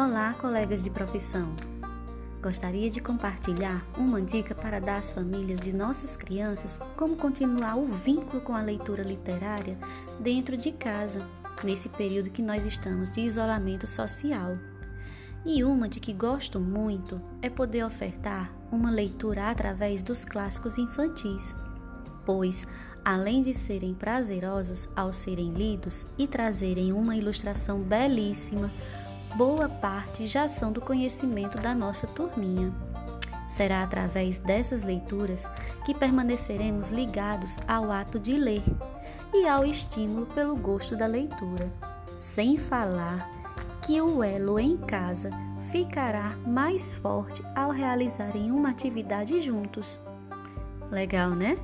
Olá, colegas de profissão! Gostaria de compartilhar uma dica para dar às famílias de nossas crianças como continuar o vínculo com a leitura literária dentro de casa, nesse período que nós estamos de isolamento social. E uma de que gosto muito é poder ofertar uma leitura através dos clássicos infantis, pois, além de serem prazerosos ao serem lidos e trazerem uma ilustração belíssima, boa parte já são do conhecimento da nossa turminha. Será através dessas leituras que permaneceremos ligados ao ato de ler e ao estímulo pelo gosto da leitura, sem falar que o elo em casa ficará mais forte ao realizarem uma atividade juntos. Legal, né?